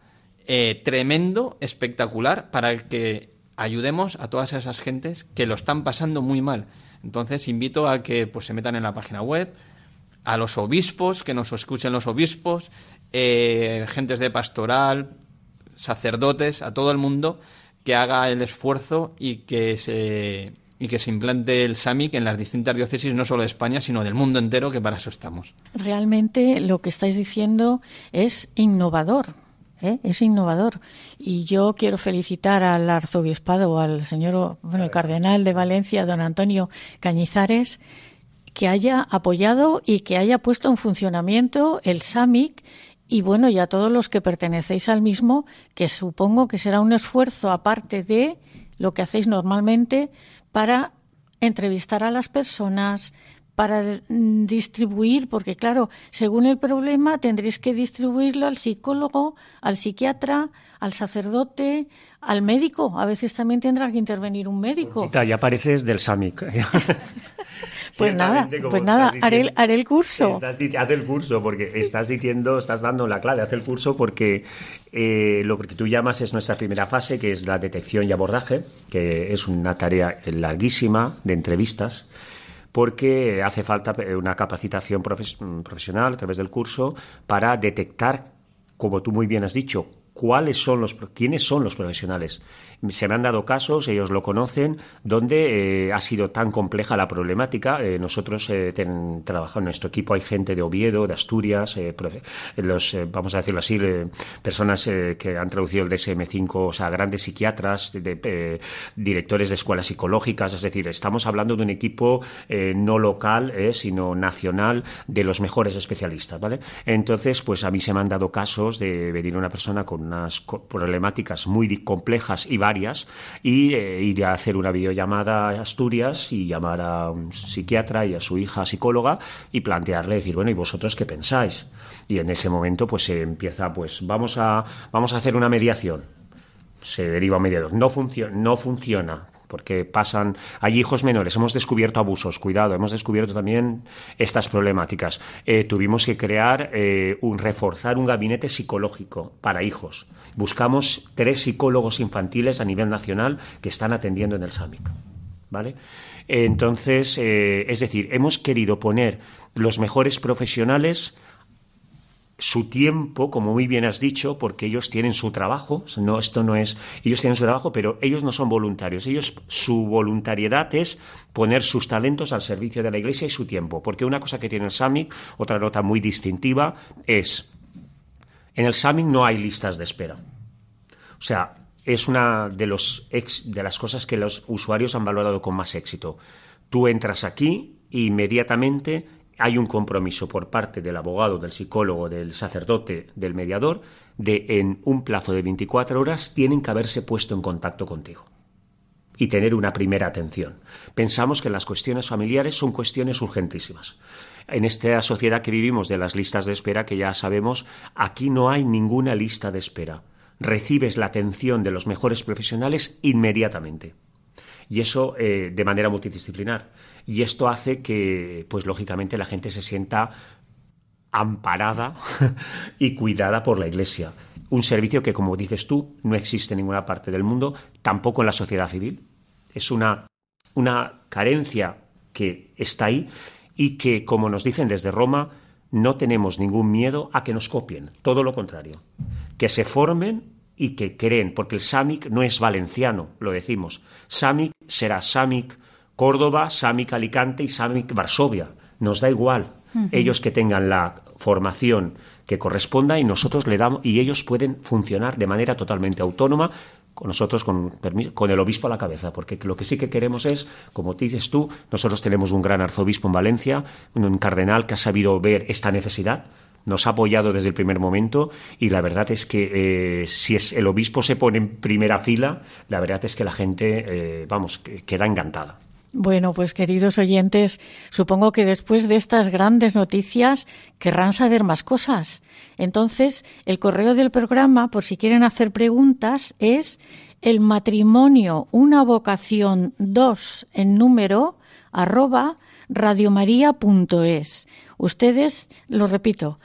C: eh, tremendo, espectacular, para que ayudemos a todas esas gentes que lo están pasando muy mal. Entonces invito a que pues se metan en la página web, a los obispos, que nos escuchen los obispos, eh, gentes de pastoral, sacerdotes, a todo el mundo que haga el esfuerzo y que se y que se implante el SAMIC en las distintas diócesis, no solo de España, sino del mundo entero, que para eso estamos.
A: Realmente lo que estáis diciendo es innovador, ¿eh? es innovador. Y yo quiero felicitar al arzobispado, o al señor, bueno, el cardenal de Valencia, don Antonio Cañizares, que haya apoyado y que haya puesto en funcionamiento el SAMIC y bueno, y a todos los que pertenecéis al mismo, que supongo que será un esfuerzo aparte de lo que hacéis normalmente para entrevistar a las personas, para distribuir, porque claro, según el problema tendréis que distribuirlo al psicólogo, al psiquiatra, al sacerdote, al médico. A veces también tendrá que intervenir un médico.
B: ya pareces del SAMIC. (laughs)
A: Pues nada, pues nada, haré, el curso.
B: haz el curso, porque estás diciendo, estás dando la clave, haz el curso porque eh, lo que tú llamas es nuestra primera fase, que es la detección y abordaje, que es una tarea larguísima de entrevistas porque hace falta una capacitación profesional a través del curso para detectar, como tú muy bien has dicho, cuáles son los quiénes son los profesionales se me han dado casos, ellos lo conocen, donde eh, ha sido tan compleja la problemática. Eh, nosotros eh, trabajamos en nuestro equipo, hay gente de Oviedo, de Asturias, los, vamos a decirlo así, personas que han traducido el DSM-5, o sea, grandes psiquiatras, directores de escuelas psicológicas, es decir, estamos hablando de un equipo no local, sino nacional, de los mejores especialistas, ¿vale? Entonces, pues a mí se me han dado casos de venir una persona con unas problemáticas muy complejas y varias y eh, ir a hacer una videollamada a Asturias y llamar a un psiquiatra y a su hija psicóloga y plantearle, decir, bueno, ¿y vosotros qué pensáis? Y en ese momento pues se empieza, pues vamos a, vamos a hacer una mediación. Se deriva a mediador. No, funciona no funciona porque pasan, hay hijos menores, hemos descubierto abusos, cuidado, hemos descubierto también estas problemáticas. Eh, tuvimos que crear, eh, un, reforzar un gabinete psicológico para hijos. Buscamos tres psicólogos infantiles a nivel nacional que están atendiendo en el SAMIC. ¿Vale? Entonces, eh, es decir, hemos querido poner los mejores profesionales su tiempo, como muy bien has dicho, porque ellos tienen su trabajo, no, esto no es, ellos tienen su trabajo, pero ellos no son voluntarios, ellos, su voluntariedad es poner sus talentos al servicio de la Iglesia y su tiempo, porque una cosa que tiene el SAMIC, otra nota muy distintiva, es, en el SAMIC no hay listas de espera. O sea, es una de, los de las cosas que los usuarios han valorado con más éxito. Tú entras aquí e inmediatamente hay un compromiso por parte del abogado, del psicólogo, del sacerdote, del mediador, de en un plazo de 24 horas tienen que haberse puesto en contacto contigo y tener una primera atención. Pensamos que las cuestiones familiares son cuestiones urgentísimas. En esta sociedad que vivimos de las listas de espera, que ya sabemos, aquí no hay ninguna lista de espera. Recibes la atención de los mejores profesionales inmediatamente y eso eh, de manera multidisciplinar. Y esto hace que, pues lógicamente, la gente se sienta amparada (laughs) y cuidada por la Iglesia. Un servicio que, como dices tú, no existe en ninguna parte del mundo, tampoco en la sociedad civil. Es una, una carencia que está ahí y que, como nos dicen desde Roma, no tenemos ningún miedo a que nos copien, todo lo contrario, que se formen y que creen, porque el SAMIC no es valenciano, lo decimos. SAMIC será SAMIC Córdoba, SAMIC Alicante y SAMIC Varsovia. Nos da igual. Ellos que tengan la formación que corresponda y nosotros le damos y ellos pueden funcionar de manera totalmente autónoma con nosotros con, con el obispo a la cabeza, porque lo que sí que queremos es, como dices tú, nosotros tenemos un gran arzobispo en Valencia, un cardenal que ha sabido ver esta necesidad, nos ha apoyado desde el primer momento y la verdad es que eh, si es, el obispo se pone en primera fila, la verdad es que la gente, eh, vamos, queda encantada.
A: Bueno, pues queridos oyentes, supongo que después de estas grandes noticias querrán saber más cosas. Entonces, el correo del programa, por si quieren hacer preguntas, es el matrimonio, una vocación 2 en número, arroba radiomaria.es. Ustedes, lo repito,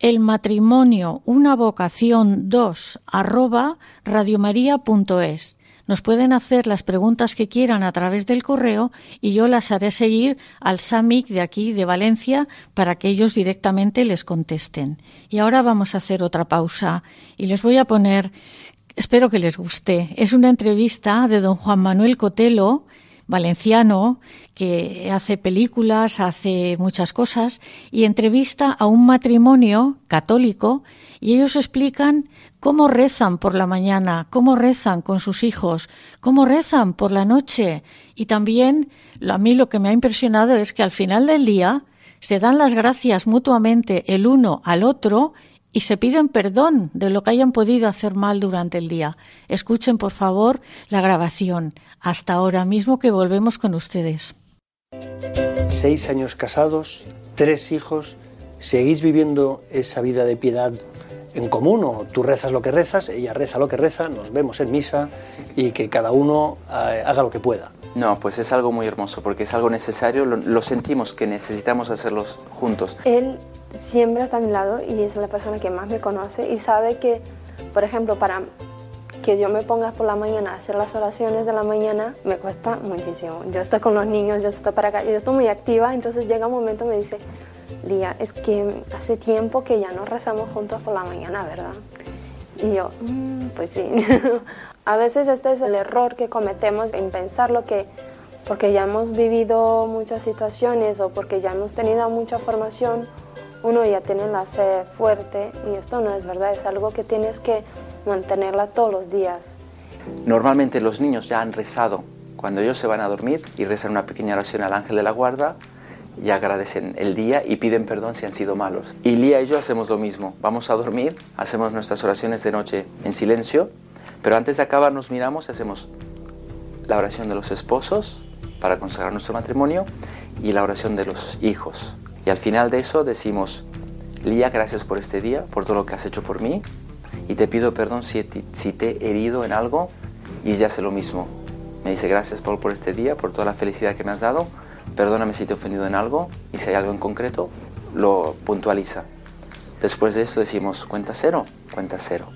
A: el matrimonio, una vocación 2 arroba radiomaria.es. Nos pueden hacer las preguntas que quieran a través del correo y yo las haré seguir al SAMIC de aquí, de Valencia, para que ellos directamente les contesten. Y ahora vamos a hacer otra pausa y les voy a poner, espero que les guste, es una entrevista de don Juan Manuel Cotelo, valenciano que hace películas, hace muchas cosas y entrevista a un matrimonio católico y ellos explican cómo rezan por la mañana, cómo rezan con sus hijos, cómo rezan por la noche y también a mí lo que me ha impresionado es que al final del día se dan las gracias mutuamente el uno al otro y se piden perdón de lo que hayan podido hacer mal durante el día. Escuchen, por favor, la grabación. Hasta ahora mismo que volvemos con ustedes.
F: Seis años casados, tres hijos, ¿seguís viviendo esa vida de piedad en común o tú rezas lo que rezas, ella reza lo que reza, nos vemos en misa y que cada uno eh, haga lo que pueda?
G: No, pues es algo muy hermoso porque es algo necesario, lo, sentimos que necesitamos hacerlo juntos.
H: Él siempre está a mi lado y es la persona que más me conoce y sabe que, por ejemplo, para que yo me ponga por la mañana a hacer las oraciones de la mañana me cuesta muchísimo. Yo estoy con los niños, yo estoy para acá, yo estoy muy activa, entonces llega un momento y me dice, Lía, es que hace tiempo que ya no rezamos juntos por la mañana, ¿verdad? Y yo, mm, pues sí. (laughs) a veces este es el error que cometemos en pensar lo que, porque ya hemos vivido muchas situaciones o porque ya hemos tenido mucha formación, uno ya tiene la fe fuerte y esto no es verdad, es algo que tienes que mantenerla todos los días.
G: Normalmente los niños ya han rezado cuando ellos se van a dormir y rezan una pequeña oración al ángel de la guarda y agradecen el día y piden perdón si han sido malos. Y Lía y yo hacemos lo mismo. Vamos a dormir, hacemos nuestras oraciones de noche en silencio, pero antes de acabar nos miramos y hacemos la oración de los esposos para consagrar nuestro matrimonio y la oración de los hijos. Y al final de eso decimos, Lía, gracias por este día, por todo lo que has hecho por mí, y te pido perdón si te, si te he herido en algo, y ella hace lo mismo. Me dice, gracias Paul por este día, por toda la felicidad que me has dado, perdóname si te he ofendido en algo, y si hay algo en concreto, lo puntualiza. Después de eso decimos, cuenta cero, cuenta cero.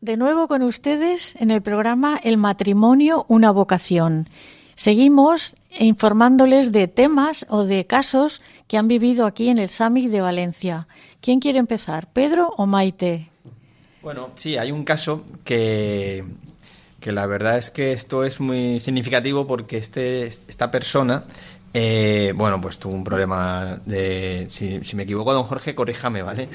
A: De nuevo con ustedes en el programa El matrimonio, una vocación. Seguimos informándoles de temas o de casos que han vivido aquí en el Summit de Valencia. ¿Quién quiere empezar, Pedro o Maite?
C: Bueno, sí, hay un caso que, que la verdad es que esto es muy significativo porque este, esta persona eh, bueno, pues tuvo un problema de, si, me equivoco, don Jorge, corríjame, ¿vale?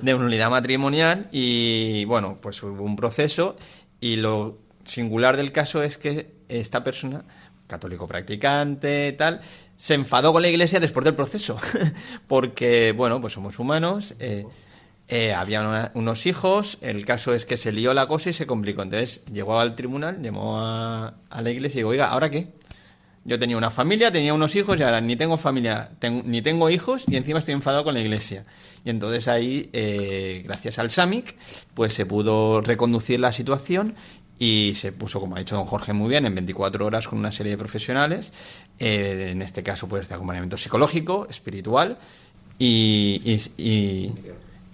C: De unidad matrimonial y, bueno, pues hubo un proceso y lo singular del caso es que esta persona, católico practicante, tal, se enfadó con la iglesia después del proceso, (laughs) porque, bueno, pues somos humanos, eh, eh, había unos hijos, el caso es que se lió la cosa y se complicó. Entonces llegó al tribunal, llamó a, a la iglesia y dijo, oiga, ¿ahora qué? Yo tenía una familia, tenía unos hijos y ahora ni tengo familia, ni tengo hijos y encima estoy enfadado con la iglesia. Y entonces ahí, eh, gracias al SAMIC, pues se pudo reconducir la situación y se puso, como ha dicho don Jorge muy bien, en 24 horas con una serie de profesionales, eh, en este caso pues de acompañamiento psicológico, espiritual y, y,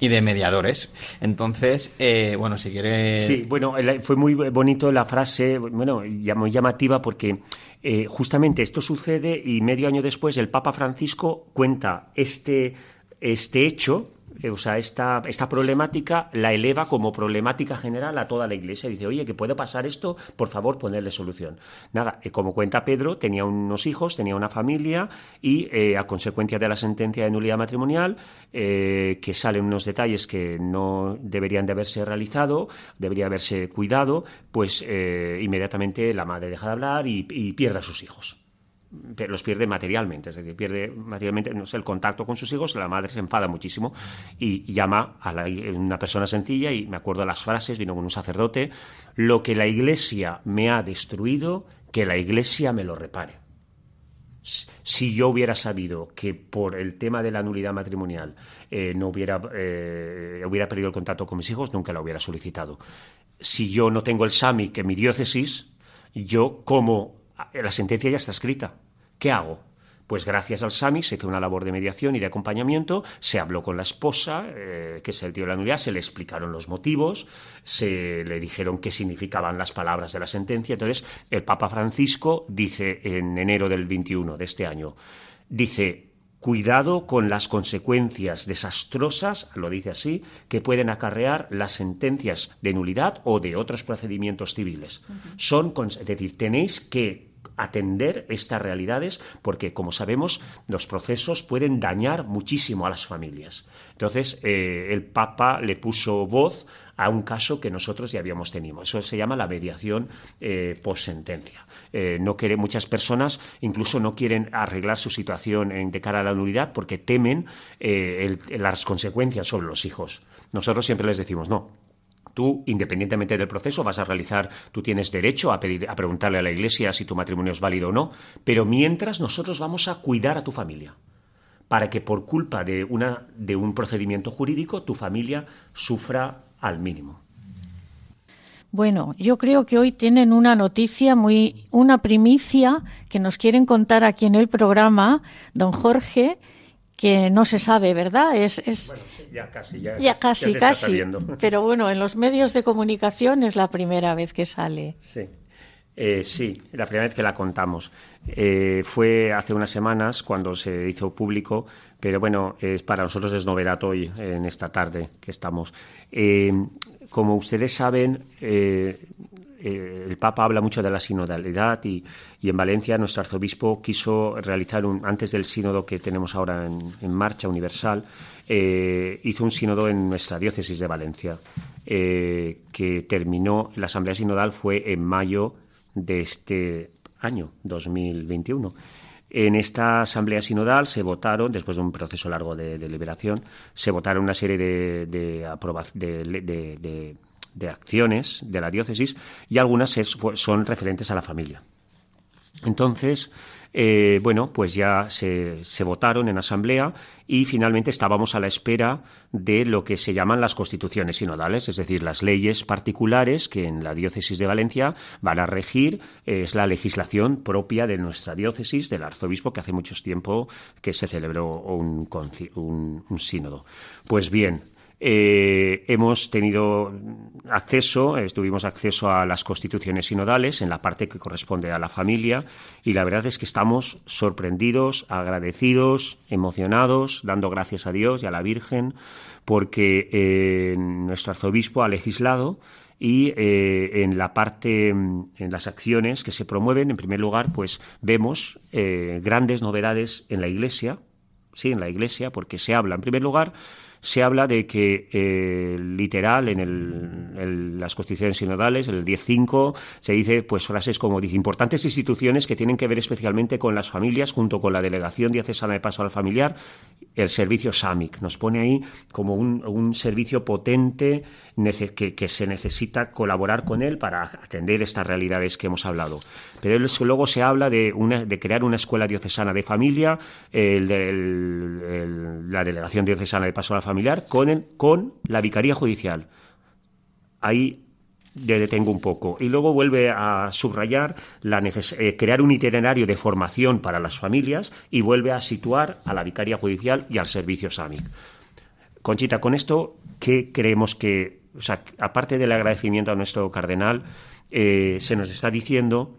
C: de mediadores. Entonces, eh, bueno, si quiere...
B: Sí, bueno, fue muy bonito la frase, bueno, muy llamativa porque eh, justamente esto sucede y medio año después el Papa Francisco cuenta este, este hecho o sea, esta, esta problemática la eleva como problemática general a toda la Iglesia. Dice, oye, que puede pasar esto, por favor, ponerle solución. Nada, eh, como cuenta Pedro, tenía unos hijos, tenía una familia y eh, a consecuencia de la sentencia de nulidad matrimonial, que salen unos detalles que no deberían de haberse realizado, debería haberse cuidado, pues inmediatamente la madre deja de hablar y, y pierde a sus hijos los pierde materialmente, es decir, pierde materialmente no sé, el contacto con sus hijos, la madre se enfada muchísimo y llama a una persona sencilla y me acuerdo las frases, vino con un sacerdote, lo que la iglesia me ha destruido, que la iglesia me lo repare. Si yo hubiera sabido que por el tema de la nulidad matrimonial eh, no hubiera, eh, hubiera perdido el contacto con mis hijos, nunca lo hubiera solicitado. Si yo no tengo el SAMI que mi diócesis, yo como la sentencia ya está escrita. ¿Qué hago? Pues gracias al SAMI se hizo una labor de mediación y de acompañamiento, se habló con la esposa, eh, que es el tío de la nulidad, se le explicaron los motivos, se le dijeron qué significaban las palabras de la sentencia. Entonces, el Papa Francisco dice en enero del 21 de este año, dice, cuidado con las consecuencias desastrosas, lo dice así, que pueden acarrear las sentencias de nulidad o de otros procedimientos civiles. Son, es decir, tenéis que atender estas realidades porque, como sabemos, los procesos pueden dañar muchísimo a las familias. Entonces, eh, el Papa le puso voz a un caso que nosotros ya habíamos tenido. Eso se llama la mediación eh, post-sentencia. Eh, no quiere, muchas personas incluso no quieren arreglar su situación de cara a la nulidad porque temen las consecuencias sobre los hijos. Nosotros siempre les decimos, no, Tú, independientemente del proceso, vas a realizar, tú tienes derecho a, pedir, a preguntarle a la Iglesia si tu matrimonio es válido o no, pero mientras nosotros vamos a cuidar a tu familia, para que por culpa de, una, de un procedimiento jurídico tu familia sufra al mínimo.
A: Bueno, yo creo que hoy tienen una noticia muy, una primicia que nos quieren contar aquí en el programa, don Jorge, que no se sabe, ¿verdad? Es, es
B: ya casi, ya,
A: ya casi, casi. (laughs) Pero bueno, en los medios de comunicación es la primera vez que sale.
B: Sí. Eh, sí, la primera vez que la contamos. Eh, fue hace unas semanas cuando se hizo público, pero bueno, es, para nosotros es novedad hoy, en esta tarde que estamos. Eh, como ustedes saben, eh, el Papa habla mucho de la sinodalidad y, en Valencia nuestro arzobispo quiso realizar, un, antes del sínodo que tenemos ahora en, marcha universal, eh, hizo un sínodo en nuestra diócesis de Valencia, eh, que terminó, la asamblea sinodal fue en mayo de este año, 2021. En esta asamblea sinodal se votaron, después de un proceso largo de deliberación, se votaron una serie de, de, acciones de la diócesis y algunas son referentes a la familia. Entonces, eh, bueno, pues ya se, votaron en asamblea y finalmente estábamos a la espera de lo que se llaman las constituciones sinodales, es decir, las leyes particulares que en la diócesis de Valencia van a regir, es la legislación propia de nuestra diócesis, del arzobispo, que hace mucho tiempo que se celebró un, un sínodo. Pues bien, eh, hemos tenido acceso, tuvimos acceso a las constituciones sinodales en la parte que corresponde a la familia y la verdad es que estamos sorprendidos, agradecidos, emocionados, dando gracias a Dios y a la Virgen porque eh, nuestro arzobispo ha legislado y eh, en la parte, en las acciones que se promueven, en primer lugar, pues vemos grandes novedades en la Iglesia, sí, en la Iglesia, porque se habla, en primer lugar, se habla de que eh, literal en, las constituciones sinodales, en el 10.5, se dice pues frases como dice, importantes instituciones que tienen que ver especialmente con las familias, junto con la Delegación Diocesana de Paso al Familiar, el servicio SAMIC. Nos pone ahí como un, servicio potente que, se necesita colaborar con él para atender estas realidades que hemos hablado. Pero luego se habla de, de crear una escuela diocesana de familia, la Delegación Diocesana de Paso al Familiar, con, con la Vicaría Judicial. Ahí le detengo un poco. Y luego vuelve a subrayar la eh, crear un itinerario de formación para las familias y vuelve a situar a la Vicaría Judicial y al Servicio SAMIC. Conchita, con esto, ¿qué creemos que, o sea, aparte del agradecimiento a nuestro cardenal, eh, se nos está diciendo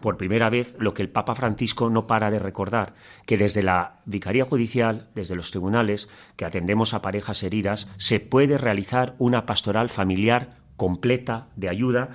B: por primera vez lo que el Papa Francisco no para de recordar, que desde la Vicaría Judicial, desde los tribunales que atendemos a parejas heridas, se puede realizar una pastoral familiar completa de ayuda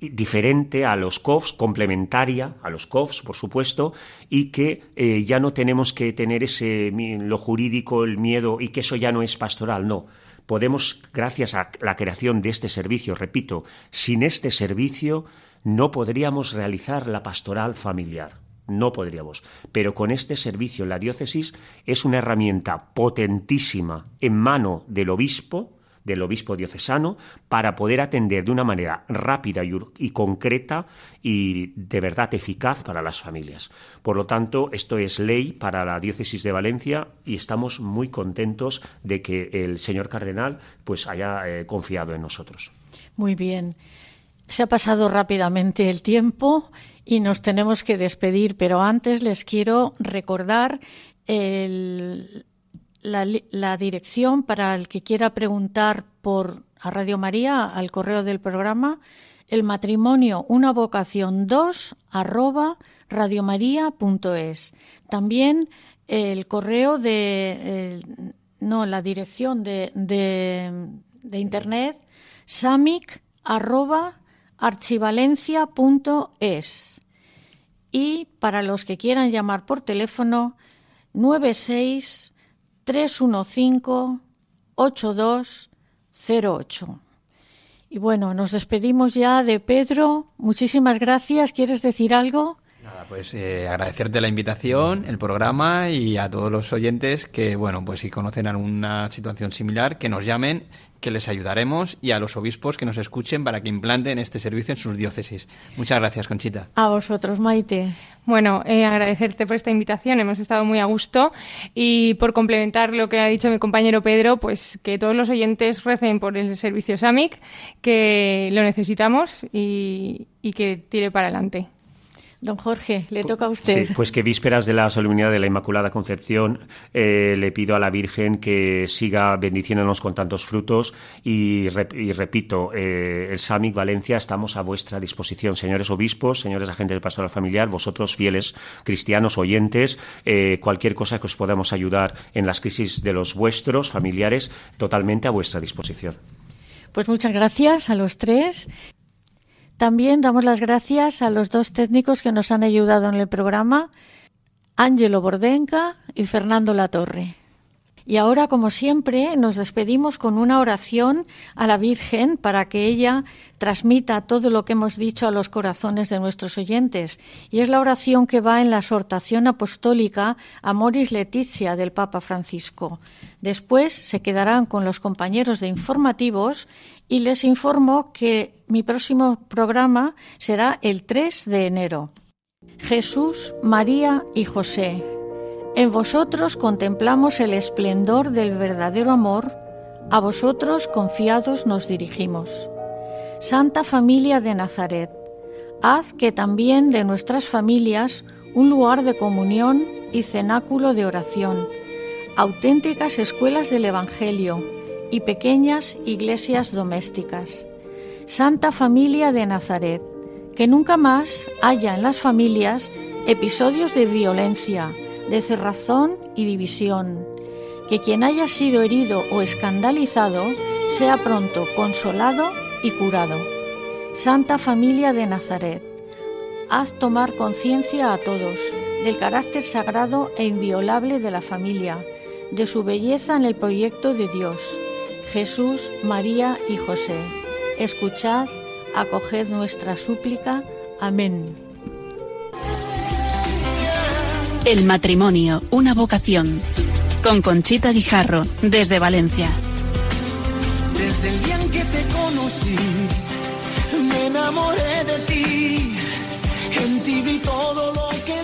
B: diferente a los COFs, complementaria a los COFs, por supuesto, y que eh, ya no tenemos que tener ese lo jurídico, el miedo, y que eso ya no es pastoral, no. Podemos, gracias a la creación de este servicio, repito, sin este servicio no podríamos realizar la pastoral familiar. No podríamos. Pero con este servicio, la diócesis es una herramienta potentísima en mano del obispo, del obispo diocesano para poder atender de una manera rápida y, concreta y de verdad eficaz para las familias. Por lo tanto, esto es ley para la diócesis de Valencia y estamos muy contentos de que el señor cardenal pues haya eh, confiado en nosotros.
A: Muy bien. Se ha pasado rápidamente el tiempo y nos tenemos que despedir, pero antes les quiero recordar el, la, dirección para el que quiera preguntar por a Radio María, al correo del programa, el matrimonio, una vocación 2 arroba radiomaria.es. También el correo de, no, la dirección de, de, internet, samic arroba archivalencia.es. Y para los que quieran llamar por teléfono, 96 315-8208. Y bueno, nos despedimos ya de Pedro. Muchísimas gracias. ¿Quieres decir algo?
C: Nada, pues eh, agradecerte la invitación, el programa y a todos los oyentes que, bueno, pues si conocen alguna situación similar, que nos llamen que les ayudaremos y a los obispos que nos escuchen para que implanten este servicio en sus diócesis. Muchas gracias, Conchita.
A: A vosotros, Maite.
D: Bueno, eh, agradecerte por esta invitación, hemos estado muy a gusto y por complementar lo que ha dicho mi compañero Pedro, pues que todos los oyentes recen por el servicio SAMIC, que lo necesitamos y, y que tire para adelante.
A: Don Jorge, le toca a usted.
B: Sí, pues que vísperas de la solemnidad de la Inmaculada Concepción eh, le pido a la Virgen que siga bendiciéndonos con tantos frutos y, repito, eh, el SAMIC Valencia estamos a vuestra disposición, señores obispos, señores agentes de pastoral familiar, vosotros fieles cristianos, oyentes, eh, cualquier cosa que os podamos ayudar en las crisis de los vuestros familiares, totalmente a vuestra disposición.
A: Pues muchas gracias a los tres. También damos las gracias a los dos técnicos que nos han ayudado en el programa, Ángelo Bordenca y Fernando Latorre. Y ahora, como siempre, nos despedimos con una oración a la Virgen para que ella transmita todo lo que hemos dicho a los corazones de nuestros oyentes. Y es la oración que va en la exhortación apostólica Amoris Leticia del Papa Francisco. Después se quedarán con los compañeros de informativos y les informo que mi próximo programa será el 3 de enero. Jesús, María y José en vosotros contemplamos el esplendor del verdadero amor, a vosotros confiados nos dirigimos. Santa Familia de Nazaret, haz que también de nuestras familias un lugar de comunión y cenáculo de oración, auténticas escuelas del Evangelio y pequeñas iglesias domésticas. Santa Familia de Nazaret, que nunca más haya en las familias episodios de violencia, de cerrazón y división. Que quien haya sido herido o escandalizado sea pronto consolado y curado. Santa Familia de Nazaret, haz tomar conciencia a todos del carácter sagrado e inviolable de la familia, de su belleza en el proyecto de Dios. Jesús, María y José, escuchad, acoged nuestra súplica. Amén.
I: El matrimonio, una vocación. Con Conchita Guijarro, desde Valencia.
J: Desde el día en que te conocí, me enamoré de ti. En ti vi todo lo que